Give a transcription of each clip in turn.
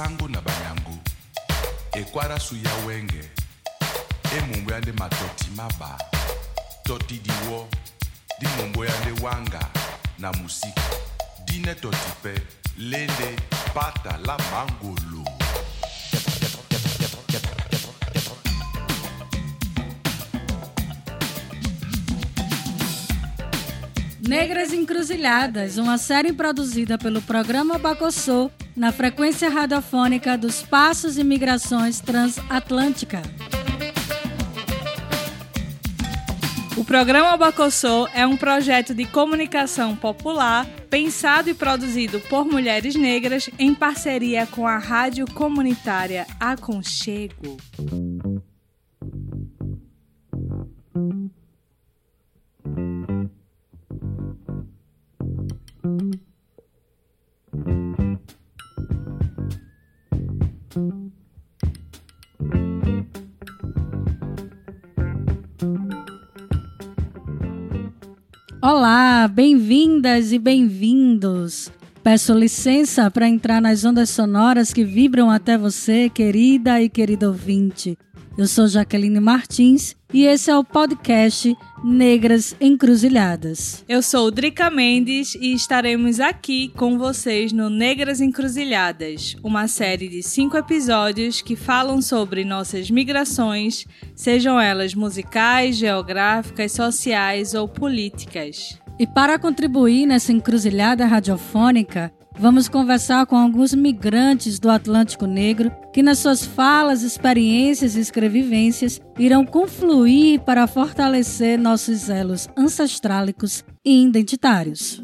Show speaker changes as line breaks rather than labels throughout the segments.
basango na banyangu. Ekwarasu ya wenge. Emumbu yande matoti maba. Toti diwo di mumbu wanga na musiki. Dine toti pe lende pata la mangolo.
Negras Encruzilhadas, uma série produzida pelo programa Bacossô na frequência radiofônica dos Passos e Migrações Transatlântica.
O programa Bacossô é um projeto de comunicação popular pensado e produzido por mulheres negras em parceria com a rádio comunitária Aconchego.
Bem-vindas e bem-vindos. Peço licença para entrar nas ondas sonoras que vibram até você, querida e querido ouvinte. Eu sou Jaqueline Martins e esse é o podcast Negras Encruzilhadas.
Eu sou Drica Mendes e estaremos aqui com vocês no Negras Encruzilhadas, uma série de cinco episódios que falam sobre nossas migrações, sejam elas musicais, geográficas, sociais ou políticas.
E para contribuir nessa encruzilhada radiofônica, Vamos conversar com alguns migrantes do Atlântico Negro que, nas suas falas, experiências e escrevivências, irão confluir para fortalecer nossos elos ancestrálicos e identitários.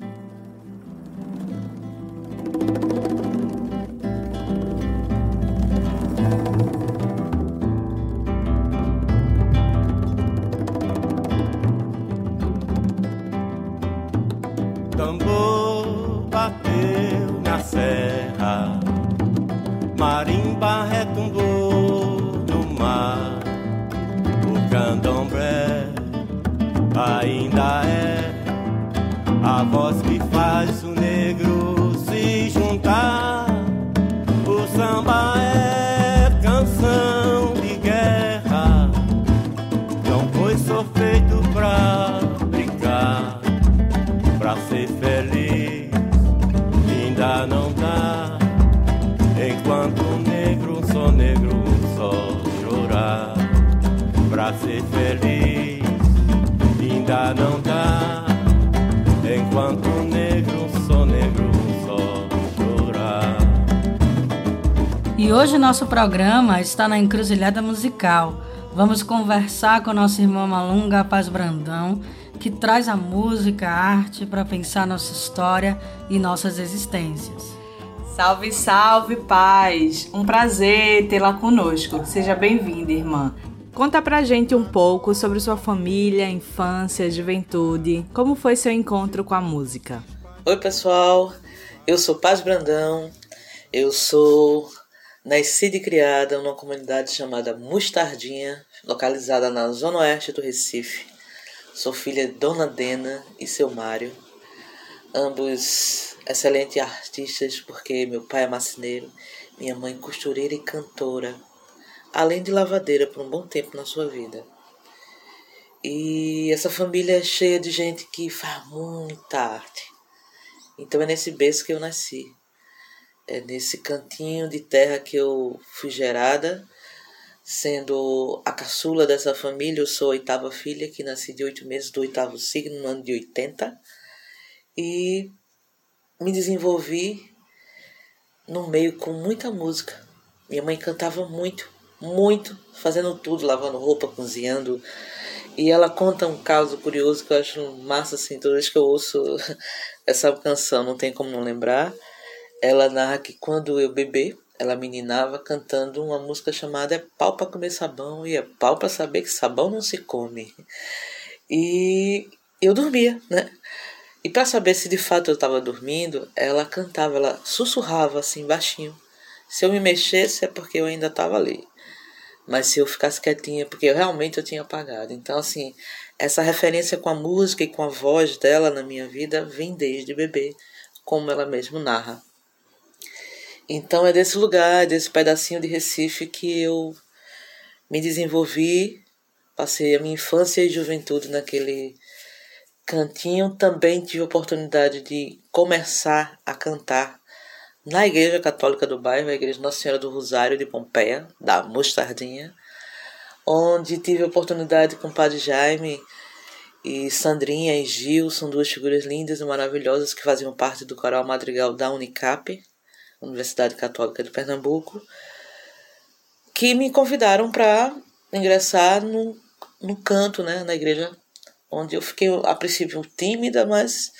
Tambor bateu na serra, marimba retumbou no mar. O candomblé ainda é a voz que faz o negro se juntar. Enquanto negro sou negro, só chorar.
E hoje nosso programa está na encruzilhada musical. Vamos conversar com nossa irmã Malunga Paz Brandão, que traz a música, a arte para pensar nossa história e nossas existências.
Salve, salve, paz! Um prazer tê-la conosco. Seja bem-vinda, irmã. Conta pra gente um pouco sobre sua família, infância, juventude. Como foi seu encontro com a música?
Oi, pessoal. Eu sou Paz Brandão. Eu sou nascida e criada numa comunidade chamada Mostardinha, localizada na zona oeste do Recife. Sou filha de Dona Dena e seu Mário, ambos excelentes artistas, porque meu pai é marceneiro, minha mãe costureira e cantora, além de lavadeira por um bom tempo na sua vida. E essa família é cheia de gente que faz muita arte. Então é nesse berço que eu nasci. É nesse cantinho de terra que eu fui gerada, sendo a caçula dessa família, eu sou a oitava filha, que nasci de oito meses do oitavo signo, no ano de 80. E me desenvolvi no meio com muita música. Minha mãe cantava muito, muito, fazendo tudo, lavando roupa, cozinhando. E ela conta um caso curioso que eu acho massa, assim, toda vez que eu ouço essa canção, não tem como não lembrar. Ela narra que quando eu bebê, ela meninava cantando uma música chamada É pau pra comer sabão e é pau pra saber que sabão não se come. E eu dormia, né? E para saber se de fato eu estava dormindo, ela cantava, ela sussurrava assim baixinho. Se eu me mexesse é porque eu ainda estava ali. Mas se eu ficasse quietinha porque eu realmente eu tinha apagado. Então assim, essa referência com a música e com a voz dela na minha vida vem desde bebê, como ela mesmo narra. Então é desse lugar, desse pedacinho de Recife que eu me desenvolvi, passei a minha infância e juventude naquele cantinho. Também tive a oportunidade de começar a cantar na Igreja Católica do bairro, a Igreja Nossa Senhora do Rosário de Pompeia, da Mostardinha, onde tive a oportunidade com o Padre Jaime e Sandrinha e Gil, são duas figuras lindas e maravilhosas que faziam parte do coral madrigal da Unicap, Universidade Católica de Pernambuco, que me convidaram para ingressar no, no canto, né, na igreja, onde eu fiquei a princípio tímida, mas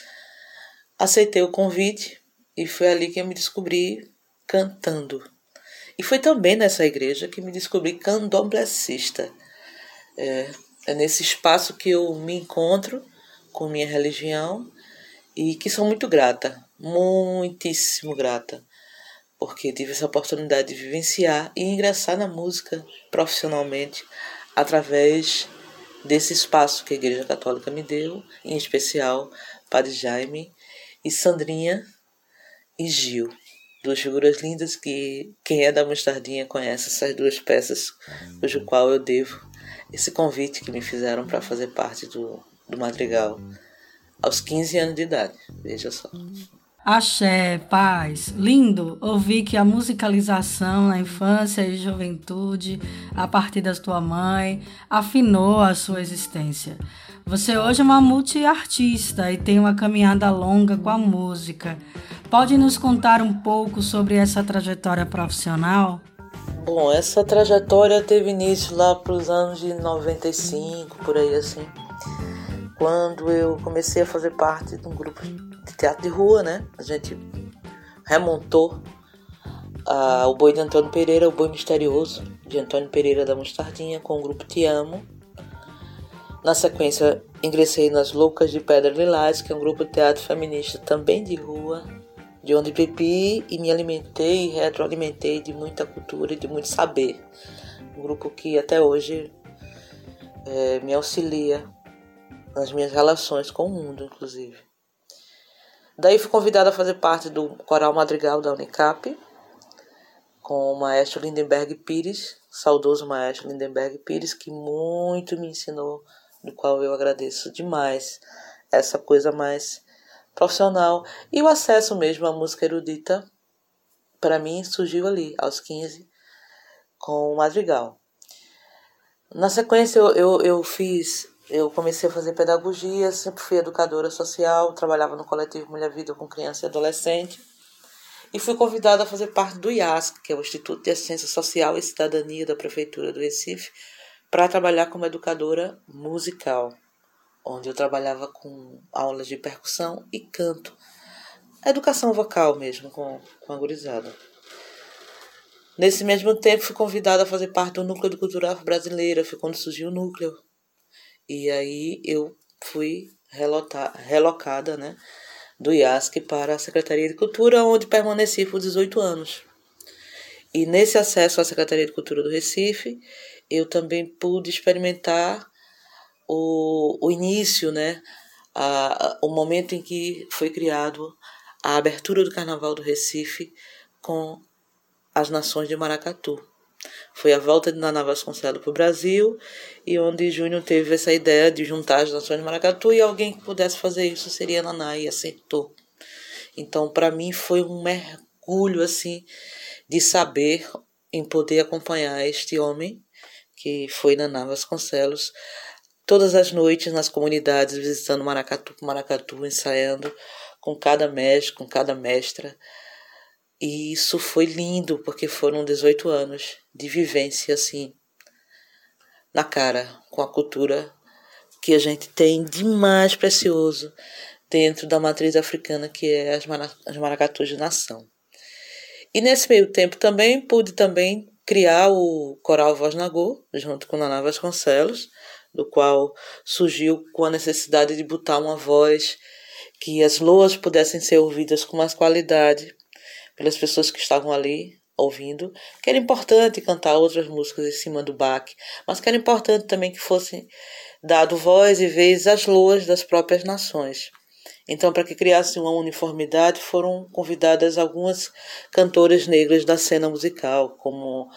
aceitei o convite e foi ali que eu me descobri cantando. E foi também nessa igreja que me descobri candomblessista. É, é nesse espaço que eu me encontro com minha religião e que sou muito grata, muitíssimo grata porque tive essa oportunidade de vivenciar e ingressar na música profissionalmente através desse espaço que a Igreja Católica me deu, em especial Padre Jaime e Sandrinha e Gil. Duas figuras lindas que quem é da Mostardinha conhece essas duas peças, cujo qual eu devo esse convite que me fizeram para fazer parte do, do Madrigal aos 15 anos de idade. Veja só.
Axé, paz. Lindo ouvir que a musicalização na infância e juventude, a partir da tua mãe, afinou a sua existência. Você hoje é uma multiartista e tem uma caminhada longa com a música. Pode nos contar um pouco sobre essa trajetória profissional?
Bom, essa trajetória teve início lá para os anos de 95, por aí assim, quando eu comecei a fazer parte de um grupo teatro de rua, né? A gente remontou uh, o boi de Antônio Pereira, o boi misterioso de Antônio Pereira da Mostardinha, com o grupo Te Amo. Na sequência, ingressei nas Loucas de Pedra Lilás, que é um grupo de teatro feminista também de rua, de onde bebi e me alimentei e retroalimentei de muita cultura e de muito saber. Um grupo que até hoje é, me auxilia nas minhas relações com o mundo, inclusive. Daí fui convidada a fazer parte do Coral Madrigal da Unicap, com o maestro Lindenberg Pires, saudoso maestro Lindenberg Pires, que muito me ensinou, do qual eu agradeço demais essa coisa mais profissional. E o acesso mesmo à música erudita, para mim, surgiu ali, aos 15, com o Madrigal. Na sequência, eu, eu, eu fiz eu comecei a fazer pedagogia, sempre fui educadora social, trabalhava no coletivo Mulher Vida com criança e adolescente. E fui convidada a fazer parte do IASC, que é o Instituto de Assistência Social e Cidadania da Prefeitura do Recife, para trabalhar como educadora musical, onde eu trabalhava com aulas de percussão e canto. Educação vocal mesmo, com, com a gurizada. Nesse mesmo tempo, fui convidada a fazer parte do Núcleo de Cultura Brasileira, foi quando surgiu o núcleo e aí eu fui relotar, relocada né, do IASC para a Secretaria de Cultura, onde permaneci por 18 anos. E nesse acesso à Secretaria de Cultura do Recife, eu também pude experimentar o, o início, né, a, o momento em que foi criado a abertura do Carnaval do Recife com as nações de Maracatu. Foi a volta de Naná Vasconcelos para o Brasil e onde Júnior teve essa ideia de juntar as nações de Maracatu e alguém que pudesse fazer isso seria Naná e acertou. Então, para mim foi um mergulho assim de saber em poder acompanhar este homem que foi Naná Vasconcelos todas as noites nas comunidades visitando Maracatu por Maracatu, ensaiando com cada mestre, com cada mestra e isso foi lindo, porque foram 18 anos de vivência assim, na cara, com a cultura que a gente tem de mais precioso dentro da matriz africana, que é as, as maracatus de nação. E nesse meio tempo também pude também criar o Coral Voz Nagô, junto com Naná Vasconcelos, do qual surgiu com a necessidade de botar uma voz que as loas pudessem ser ouvidas com mais qualidade pelas pessoas que estavam ali ouvindo, que era importante cantar outras músicas em cima do baque, mas que era importante também que fosse dado voz e vez às loas das próprias nações. Então, para que criasse uma uniformidade, foram convidadas algumas cantoras negras da cena musical, como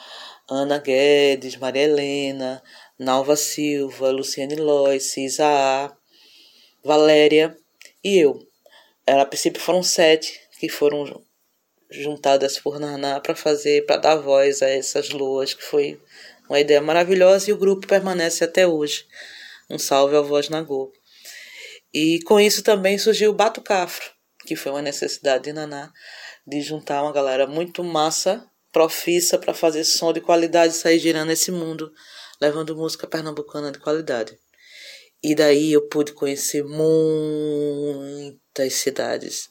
Ana Guedes, Maria Helena, Nalva Silva, Luciane Lois, Isa Valéria e eu. Ela, a princípio foram sete que foram juntadas por Naná para fazer, para dar voz a essas luas, que foi uma ideia maravilhosa e o grupo permanece até hoje. Um salve ao Voz Nagô. E com isso também surgiu o Bato Cafro, que foi uma necessidade de Naná de juntar uma galera muito massa, profissa para fazer som de qualidade e sair girando esse mundo, levando música pernambucana de qualidade. E daí eu pude conhecer muitas cidades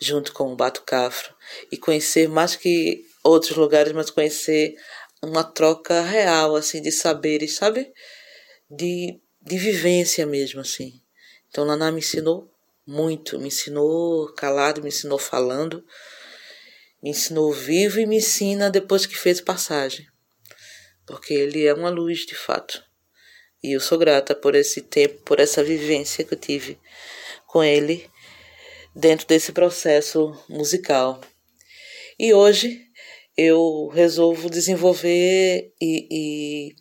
junto com o Bato Cafro e conhecer mais que outros lugares, mas conhecer uma troca real assim de saberes, sabe? De, de vivência mesmo assim. Então Naná me ensinou muito, me ensinou calado, me ensinou falando, me ensinou vivo e me ensina depois que fez passagem. Porque ele é uma luz de fato. E eu sou grata por esse tempo, por essa vivência que eu tive com ele dentro desse processo musical. E hoje eu resolvo desenvolver e, e,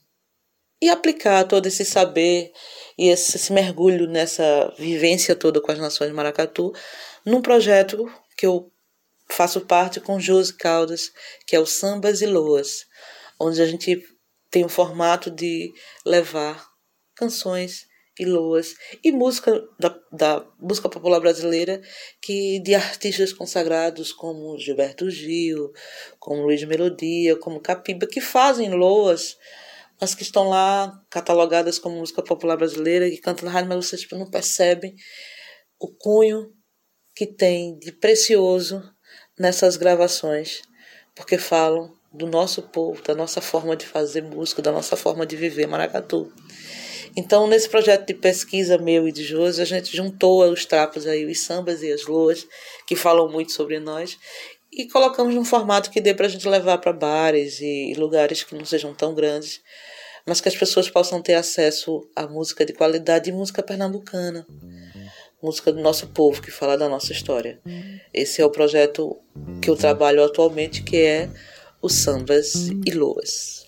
e aplicar todo esse saber e esse, esse mergulho nessa vivência toda com as nações Maracatu num projeto que eu faço parte com Josi Caldas, que é o Sambas e Loas, onde a gente tem o formato de levar canções e loas e música da, da música popular brasileira que de artistas consagrados como Gilberto Gil, como Luiz Melodia, como Capiba que fazem loas as que estão lá catalogadas como música popular brasileira, que cantam na rádio, mas vocês tipo, não percebem o cunho que tem de precioso nessas gravações, porque falam do nosso povo, da nossa forma de fazer música, da nossa forma de viver maracatu. Então, nesse projeto de pesquisa meu e de Josi, a gente juntou os trapos aí, os sambas e as luas, que falam muito sobre nós, e colocamos num formato que dê para a gente levar para bares e lugares que não sejam tão grandes, mas que as pessoas possam ter acesso a música de qualidade e música pernambucana, música do nosso povo que fala da nossa história. Esse é o projeto que eu trabalho atualmente, que é o Sambas e Luas.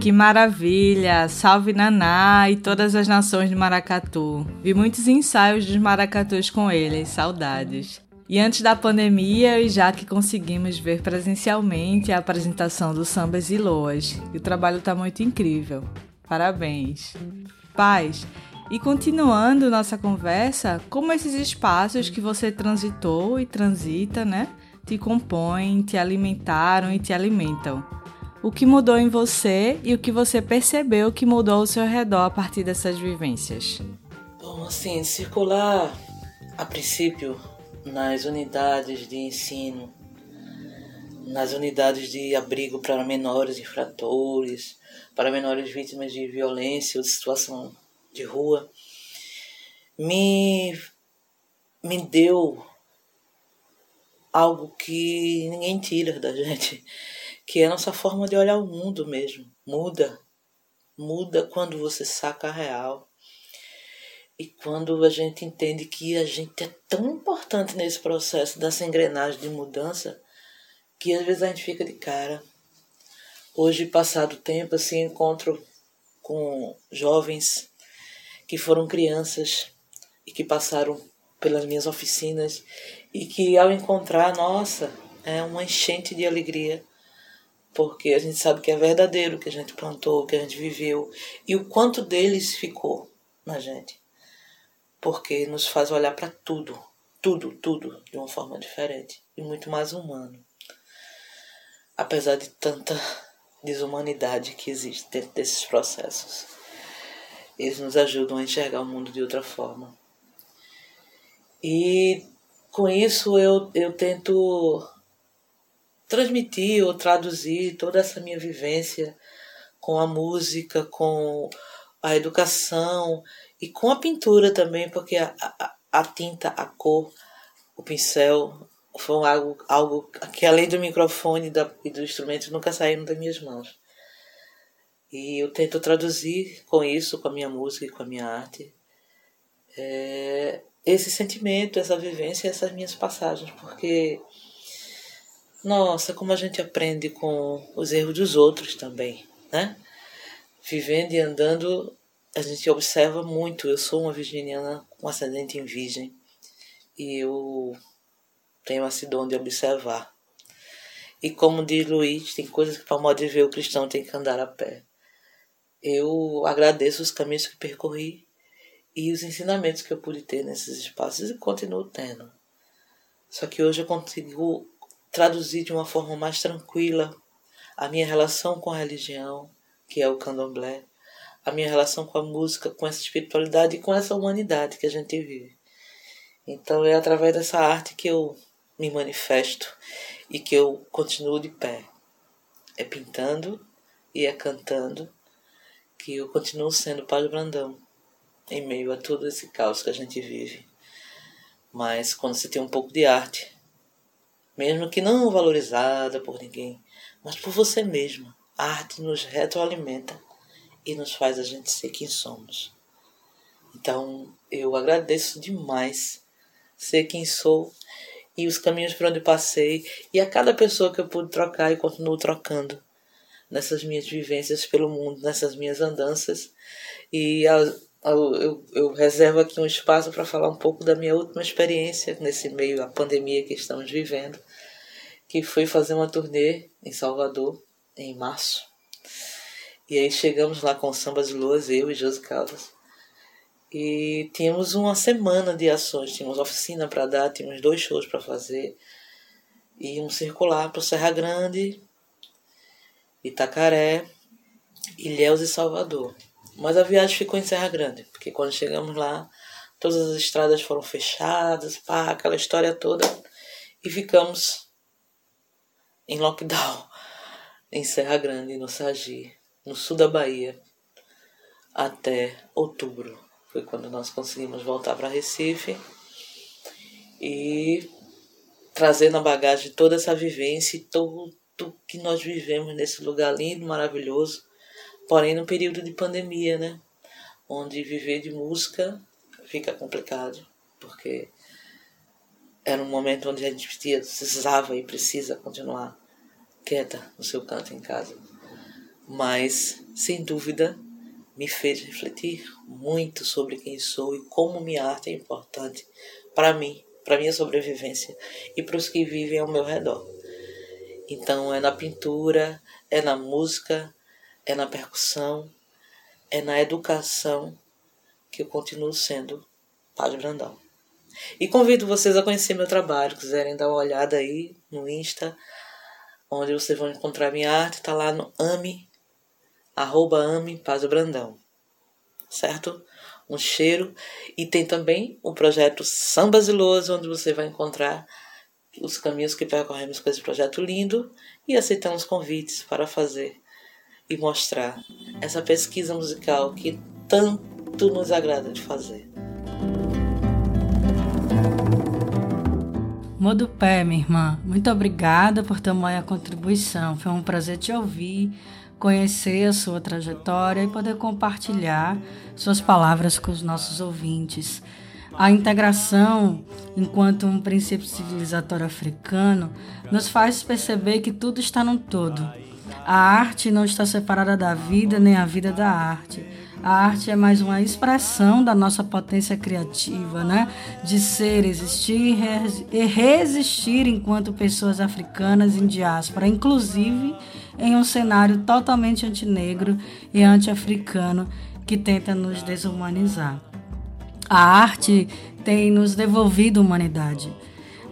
Que maravilha! Salve Naná e todas as nações de Maracatu. Vi muitos ensaios dos maracatus com eles, saudades. E antes da pandemia, e já que conseguimos ver presencialmente a apresentação do Sambas e Loas, e o trabalho está muito incrível. Parabéns. Paz, e continuando nossa conversa, como esses espaços que você transitou e transita, né, te compõem, te alimentaram e te alimentam? O que mudou em você e o que você percebeu que mudou ao seu redor a partir dessas vivências?
Bom, assim, circular a princípio nas unidades de ensino, nas unidades de abrigo para menores infratores, para menores vítimas de violência ou de situação de rua, me, me deu algo que ninguém tira da gente, que é a nossa forma de olhar o mundo mesmo. Muda. Muda quando você saca a real. E quando a gente entende que a gente é tão importante nesse processo dessa engrenagem de mudança, que às vezes a gente fica de cara. Hoje, passado tempo, assim, encontro com jovens que foram crianças e que passaram pelas minhas oficinas e que ao encontrar, nossa, é uma enchente de alegria, porque a gente sabe que é verdadeiro que a gente plantou, o que a gente viveu e o quanto deles ficou na gente porque nos faz olhar para tudo, tudo, tudo de uma forma diferente e muito mais humano. Apesar de tanta desumanidade que existe dentro desses processos, eles nos ajudam a enxergar o mundo de outra forma. E com isso eu, eu tento transmitir ou traduzir toda essa minha vivência com a música, com a educação e com a pintura também, porque a, a, a tinta, a cor, o pincel foi algo, algo que além do microfone e, do instrumento nunca saíram das minhas mãos. E eu tento traduzir com isso, com a minha música e com a minha arte, é, esse sentimento, essa vivência, essas minhas passagens, porque nossa, como a gente aprende com os erros dos outros também, né? Vivendo e andando, a gente observa muito. Eu sou uma virginiana com ascendente em virgem e eu tenho esse dom de observar. E como diz Luiz, tem coisas que para modo de ver o cristão tem que andar a pé. Eu agradeço os caminhos que percorri e os ensinamentos que eu pude ter nesses espaços e continuo tendo. Só que hoje eu consigo traduzir de uma forma mais tranquila a minha relação com a religião, que é o candomblé, a minha relação com a música, com essa espiritualidade e com essa humanidade que a gente vive. Então é através dessa arte que eu me manifesto e que eu continuo de pé. É pintando e é cantando que eu continuo sendo Padre Brandão em meio a todo esse caos que a gente vive. Mas quando se tem um pouco de arte, mesmo que não valorizada por ninguém, mas por você mesma. A arte nos retroalimenta e nos faz a gente ser quem somos. Então, eu agradeço demais ser quem sou e os caminhos por onde passei e a cada pessoa que eu pude trocar e continuo trocando nessas minhas vivências pelo mundo, nessas minhas andanças. E eu, eu, eu reservo aqui um espaço para falar um pouco da minha última experiência nesse meio à pandemia que estamos vivendo que foi fazer uma turnê em Salvador em março. E aí chegamos lá com Sambas de Luas, eu e Josi Caldas. E tínhamos uma semana de ações, tínhamos oficina para dar, tínhamos dois shows para fazer. E um circular para Serra Grande, Itacaré, Ilhéus e Salvador. Mas a viagem ficou em Serra Grande, porque quando chegamos lá, todas as estradas foram fechadas, pá, aquela história toda. E ficamos em lockdown em Serra Grande, no Sagi, no sul da Bahia, até outubro. Foi quando nós conseguimos voltar para Recife e trazer na bagagem toda essa vivência e tudo que nós vivemos nesse lugar lindo, maravilhoso, porém no período de pandemia, né? Onde viver de música fica complicado, porque era um momento onde a gente precisava e precisa continuar quieta no seu canto em casa. Mas, sem dúvida, me fez refletir muito sobre quem sou e como minha arte é importante para mim, para minha sobrevivência e para os que vivem ao meu redor. Então, é na pintura, é na música, é na percussão, é na educação que eu continuo sendo Padre Brandão. E convido vocês a conhecer meu trabalho, quiserem dar uma olhada aí no Insta, onde vocês vão encontrar minha arte, tá lá no AME, arroba AME Paz Brandão, certo? Um cheiro. E tem também o projeto Sambas e Loas, onde você vai encontrar os caminhos que percorremos com esse projeto lindo e aceitamos convites para fazer e mostrar essa pesquisa musical que tanto nos agrada de fazer.
do pé, minha irmã. Muito obrigada por tamanha contribuição. Foi um prazer te ouvir, conhecer a sua trajetória e poder compartilhar suas palavras com os nossos ouvintes. A integração, enquanto um princípio civilizatório africano, nos faz perceber que tudo está no todo. A arte não está separada da vida, nem a vida da arte. A arte é mais uma expressão da nossa potência criativa, né? De ser, existir e resistir enquanto pessoas africanas em diáspora, inclusive em um cenário totalmente antinegro e anti-africano que tenta nos desumanizar. A arte tem nos devolvido humanidade.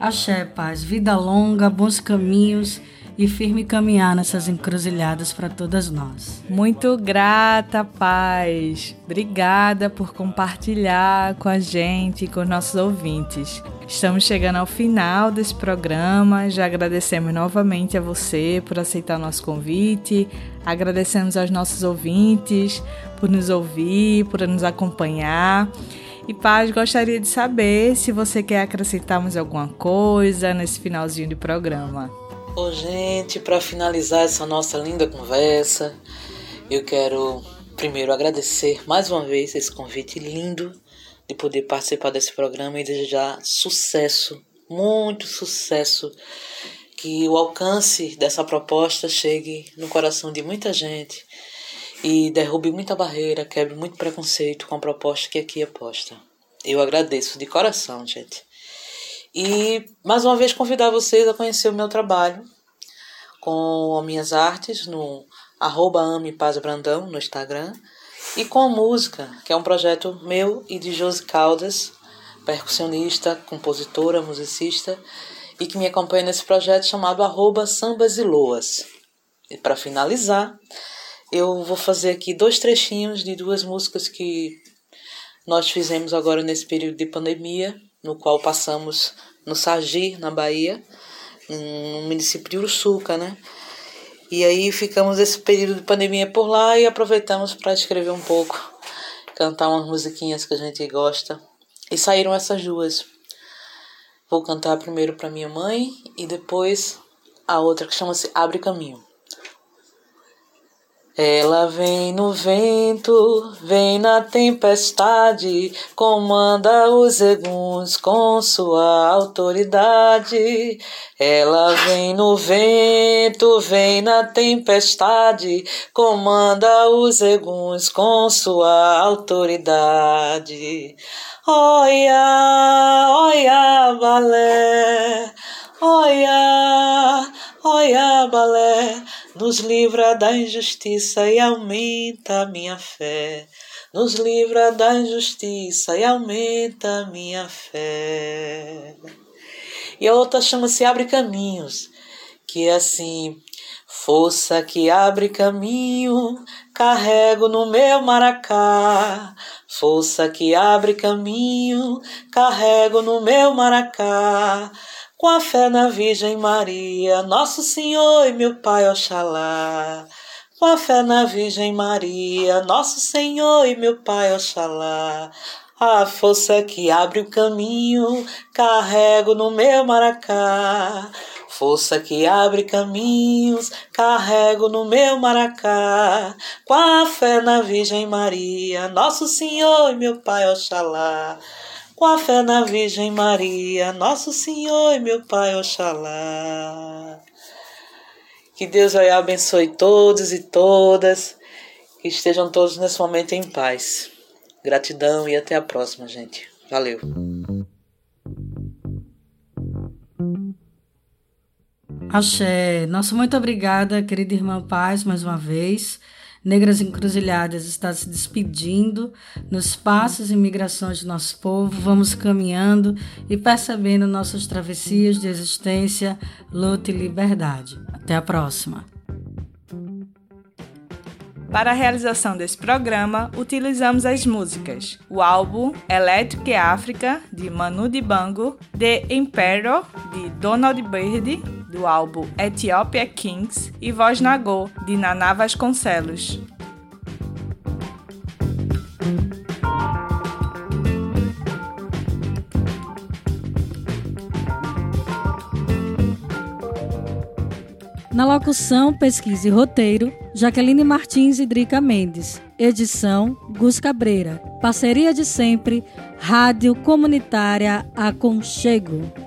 Axé, paz, vida longa, bons caminhos e firme caminhar nessas encruzilhadas para todas nós.
Muito grata, paz. Obrigada por compartilhar com a gente e com os nossos ouvintes. Estamos chegando ao final desse programa. Já agradecemos novamente a você por aceitar o nosso convite. Agradecemos aos nossos ouvintes por nos ouvir, por nos acompanhar. E Paz, gostaria de saber se você quer acrescentar mais alguma coisa nesse finalzinho de programa.
Ô, gente, para finalizar essa nossa linda conversa, Eu quero primeiro agradecer mais uma vez esse convite lindo de poder participar desse programa e desejar sucesso, muito sucesso, que o alcance dessa proposta chegue no coração de muita gente e derrube muita barreira, quebre muito preconceito com a proposta que aqui é posta. Eu agradeço de coração, gente. E mais uma vez convidar vocês a conhecer o meu trabalho com as minhas artes no arroba Ame Paz Brandão no Instagram e com a música, que é um projeto meu e de Josi Caldas, percussionista, compositora, musicista, e que me acompanha nesse projeto chamado arroba Sambas e Loas. E para finalizar, eu vou fazer aqui dois trechinhos de duas músicas que nós fizemos agora nesse período de pandemia, no qual passamos no Sargi, na Bahia, no município de Uruçuca, né? E aí ficamos esse período de pandemia por lá e aproveitamos para escrever um pouco, cantar umas musiquinhas que a gente gosta. E saíram essas duas. Vou cantar primeiro para minha mãe e depois a outra que chama-se Abre Caminho. Ela vem no vento, vem na tempestade, comanda os eguns com sua autoridade. Ela vem no vento, vem na tempestade, comanda os eguns com sua autoridade. Olha, olha, balé, olha, olha, balé nos livra da injustiça e aumenta a minha fé. Nos livra da injustiça e aumenta a minha fé. E a outra chama-se Abre Caminhos, que é assim: Força que abre caminho, carrego no meu maracá. Força que abre caminho, carrego no meu maracá com a fé na Virgem Maria, Nosso Senhor e meu Pai Oxalá. Com a fé na Virgem Maria, Nosso Senhor e meu Pai Oxalá. A força que abre o caminho, carrego no meu maracá. Força que abre caminhos, carrego no meu maracá. Com a fé na Virgem Maria, Nosso Senhor e meu Pai Oxalá com a fé na Virgem Maria, Nosso Senhor e meu Pai Oxalá. Que Deus vai abençoe todos e todas, que estejam todos nesse momento em paz. Gratidão e até a próxima, gente. Valeu.
Axé. Nossa, muito obrigada, querida irmã Paz, mais uma vez. Negras Encruzilhadas está se despedindo nos passos e migrações do nosso povo. Vamos caminhando e percebendo nossas travessias de existência, luta e liberdade. Até a próxima.
Para a realização desse programa, utilizamos as músicas: o álbum Electric Africa, de Manu Dibango, The Emperor, de Donald Byrd, do álbum Ethiopia Kings, e Voz Nagô, de Naná Vasconcelos.
Na locução, pesquisa e roteiro, Jaqueline Martins e Drica Mendes. Edição, Gus Cabreira. Parceria de sempre, Rádio Comunitária Aconchego.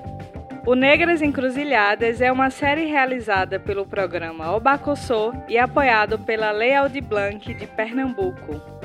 O Negras Encruzilhadas é uma série realizada pelo programa Obacossô e apoiado pela Lei Aldir Blanc de Pernambuco.